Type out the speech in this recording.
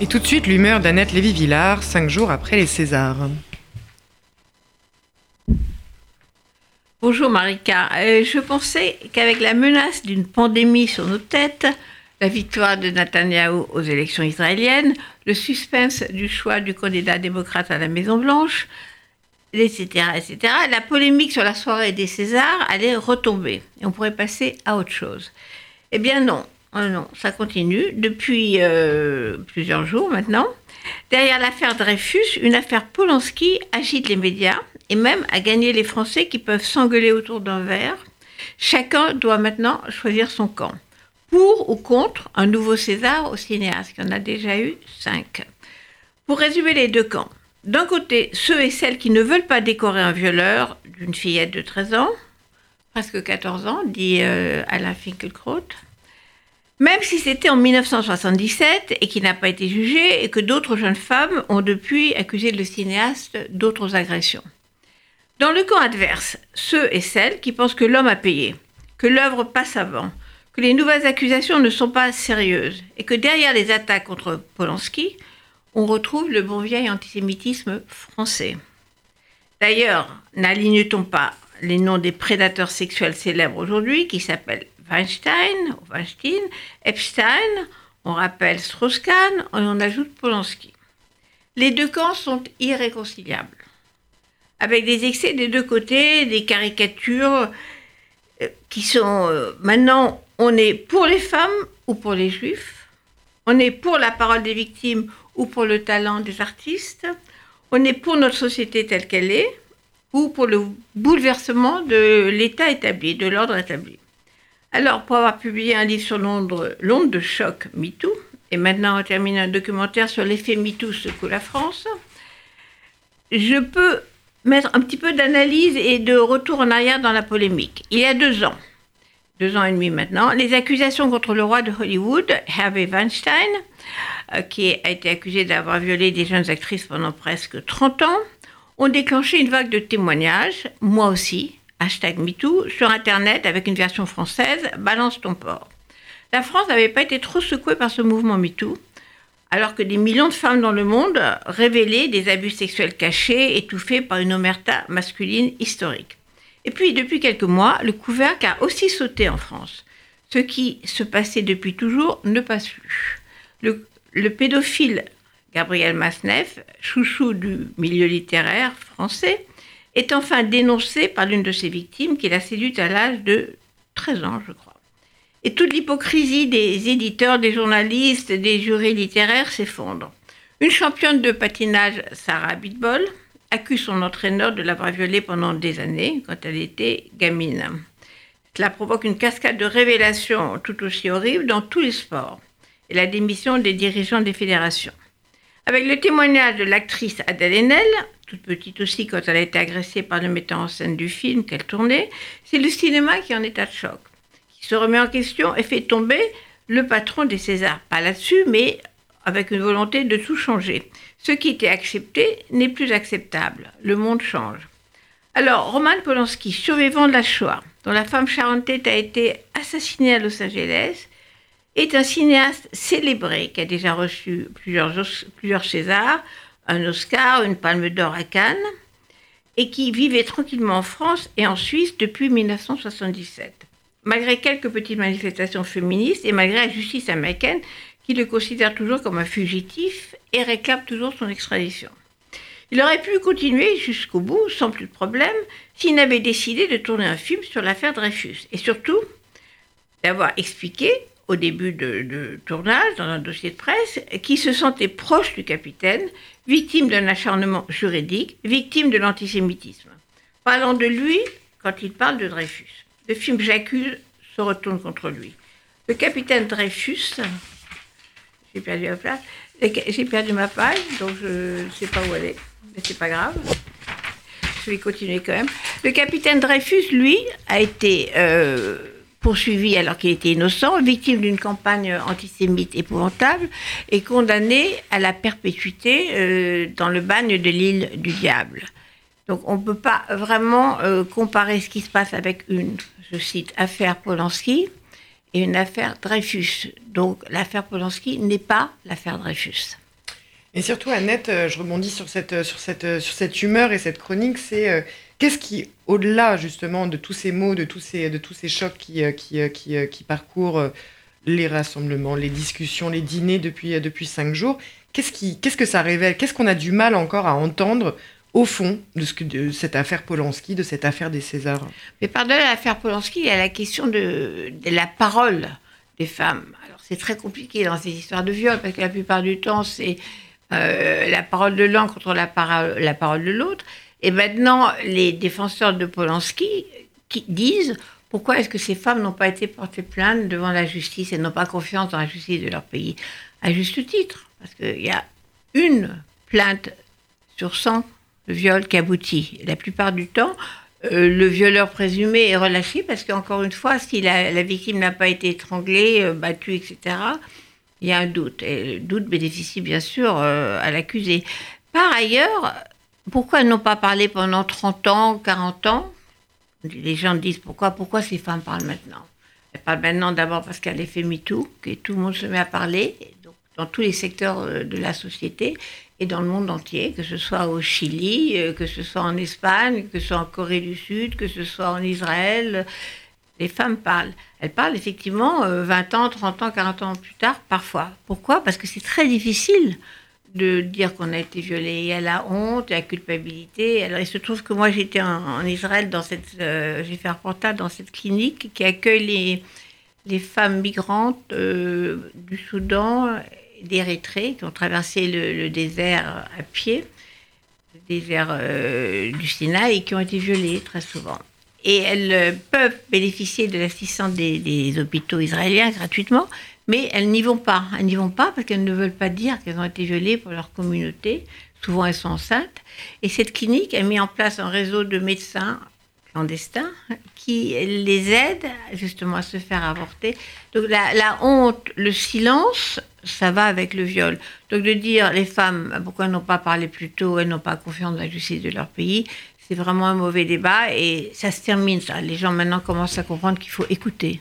Et tout de suite, l'humeur d'Annette Lévy-Villard, cinq jours après les Césars. Bonjour Marika. Euh, je pensais qu'avec la menace d'une pandémie sur nos têtes, la victoire de Netanyahou aux élections israéliennes, le suspense du choix du candidat démocrate à la Maison-Blanche, etc., etc., la polémique sur la soirée des Césars allait retomber et on pourrait passer à autre chose. Eh bien non, oh non, ça continue depuis euh, plusieurs jours maintenant. Derrière l'affaire Dreyfus, une affaire Polanski agite les médias et même a gagné les Français qui peuvent s'engueuler autour d'un verre. Chacun doit maintenant choisir son camp. Pour ou contre un nouveau César au cinéaste, il y en a déjà eu cinq. Pour résumer les deux camps, d'un côté, ceux et celles qui ne veulent pas décorer un violeur d'une fillette de 13 ans, presque 14 ans, dit euh, Alain Finkielkraut, même si c'était en 1977 et qui n'a pas été jugé et que d'autres jeunes femmes ont depuis accusé le cinéaste d'autres agressions. Dans le camp adverse, ceux et celles qui pensent que l'homme a payé, que l'œuvre passe avant, que les nouvelles accusations ne sont pas sérieuses et que derrière les attaques contre Polanski, on retrouve le bon vieil antisémitisme français. D'ailleurs, n'aligne-t-on pas les noms des prédateurs sexuels célèbres aujourd'hui qui s'appellent Weinstein, Weinstein, Epstein, on rappelle Strauss-Kahn et on ajoute Polanski. Les deux camps sont irréconciliables avec des excès des deux côtés, des caricatures euh, qui sont euh, maintenant on est pour les femmes ou pour les juifs, on est pour la parole des victimes ou pour le talent des artistes, on est pour notre société telle qu'elle est ou pour le bouleversement de l'état établi, de l'ordre établi. Alors, pour avoir publié un livre sur l'onde de choc MeToo, et maintenant on termine un documentaire sur l'effet MeToo secoue la France, je peux mettre un petit peu d'analyse et de retour en arrière dans la polémique. Il y a deux ans, deux ans et demi maintenant, les accusations contre le roi de Hollywood, Harvey Weinstein, euh, qui a été accusé d'avoir violé des jeunes actrices pendant presque 30 ans, ont déclenché une vague de témoignages, moi aussi, hashtag MeToo, sur Internet avec une version française, Balance ton port. La France n'avait pas été trop secouée par ce mouvement MeToo, alors que des millions de femmes dans le monde révélaient des abus sexuels cachés, étouffés par une omerta masculine historique. Et puis, depuis quelques mois, le couvercle a aussi sauté en France. Ce qui se passait depuis toujours ne passe plus. Le, le pédophile Gabriel Masneff, chouchou du milieu littéraire français, est enfin dénoncé par l'une de ses victimes qu'il a séduite à l'âge de 13 ans, je crois. Et toute l'hypocrisie des éditeurs, des journalistes, des jurés littéraires s'effondre. Une championne de patinage, Sarah Bitbol, accuse son entraîneur de l'avoir violée pendant des années, quand elle était gamine. Cela provoque une cascade de révélations tout aussi horribles dans tous les sports et la démission des dirigeants des fédérations. Avec le témoignage de l'actrice Adèle Haenel, toute petite aussi quand elle a été agressée par le metteur en scène du film qu'elle tournait, c'est le cinéma qui en est à choc se remet en question et fait tomber le patron des Césars. Pas là-dessus, mais avec une volonté de tout changer. Ce qui était accepté n'est plus acceptable. Le monde change. Alors, Roman Polanski, survivant de la Shoah, dont la femme charentais a été assassinée à Los Angeles, est un cinéaste célébré qui a déjà reçu plusieurs, plusieurs Césars, un Oscar, une Palme d'Or à Cannes, et qui vivait tranquillement en France et en Suisse depuis 1977 malgré quelques petites manifestations féministes et malgré la justice américaine qui le considère toujours comme un fugitif et réclame toujours son extradition. Il aurait pu continuer jusqu'au bout sans plus de problème s'il n'avait décidé de tourner un film sur l'affaire Dreyfus et surtout d'avoir expliqué au début de, tournage dans un dossier de presse qu'il se sentait proche du capitaine, victime d'un acharnement juridique, victime de l'antisémitisme, parlant de lui quand il parle de Dreyfus le film J'accuse se retourne contre lui. Le capitaine Dreyfus, j'ai perdu ma page, donc je ne sais pas où elle est, mais c'est pas grave. Je vais continuer quand même. Le capitaine Dreyfus, lui, a été euh, poursuivi alors qu'il était innocent, victime d'une campagne antisémite épouvantable et condamné à la perpétuité euh, dans le bagne de l'île du Diable. Donc on ne peut pas vraiment euh, comparer ce qui se passe avec une je cite, affaire Polanski et une affaire Dreyfus. Donc l'affaire Polanski n'est pas l'affaire Dreyfus. Et surtout, Annette, euh, je rebondis sur cette, sur cette, sur cette humeur et cette chronique, c'est qu'est-ce qui, au-delà justement de tous ces mots, de tous ces, de tous ces chocs qui, qui, qui, qui parcourent les rassemblements, les discussions, les dîners depuis, depuis cinq jours, qu'est-ce, qui, qu'est-ce que ça révèle? Qu'est-ce qu'on a du mal encore à entendre au fond de, ce que, de cette affaire Polanski, de cette affaire des Césars? Mais par-delà l'affaire Polanski, il y a la question de, la parole des femmes. Alors c'est très compliqué dans ces histoires de viol, parce que la plupart du temps, c'est euh, la parole de l'un contre la, parole, la parole de l'autre. Et maintenant, les défenseurs de Polanski disent pourquoi est-ce que ces femmes n'ont pas été portées plainte devant la justice et n'ont pas confiance dans la justice de leur pays? À juste titre, parce qu'il y a une plainte sur 100 de viol qui aboutit. La plupart du temps, euh, le violeur présumé est relâché parce qu'encore une fois, si la, victime n'a pas été étranglée, euh, battue, etc., il y a un doute. Et le doute bénéficie bien sûr euh, à l'accusé. Par ailleurs, pourquoi elles n'ont pas parlé pendant 30 ans, 40 ans? Les gens disent pourquoi, pourquoi ces femmes parlent maintenant? Elles parlent maintenant d'abord parce qu'elle a l'effet MeToo, que tout le monde se met à parler, dans tous les secteurs de la société et dans le monde entier, que ce soit au Chili, euh, que ce soit en Espagne, que ce soit en Corée du Sud, que ce soit en Israël. Les femmes parlent. Elles parlent effectivement 20 euh, ans, 30 ans, 40 ans plus tard, parfois. Pourquoi? Parce que c'est très difficile de dire qu'on a été violé. Il y a la honte, la culpabilité. Alors, il se trouve que moi, j'étais en, Israël, dans cette, euh, j'ai fait un reportage dans cette clinique qui accueille les, les femmes migrantes du Soudan d'Érythrée qui ont traversé le, désert à pied, le désert euh, du Sinaï, et qui ont été violées très souvent. Et elles euh, peuvent bénéficier de l'assistance des, hôpitaux israéliens gratuitement, mais elles n'y vont pas. Elles n'y vont pas parce qu'elles ne veulent pas dire qu'elles ont été violées pour leur communauté. Souvent, elles sont enceintes. Et cette clinique a mis en place un réseau de médecins clandestins qui les aident justement à se faire avorter. Donc la honte, le silence ça va avec le viol. Donc de dire les femmes, pourquoi elles n'ont pas parlé plus tôt, elles n'ont pas confiance dans la justice de leur pays, c'est vraiment un mauvais débat et ça se termine. Les gens maintenant commencent à comprendre qu'il faut écouter.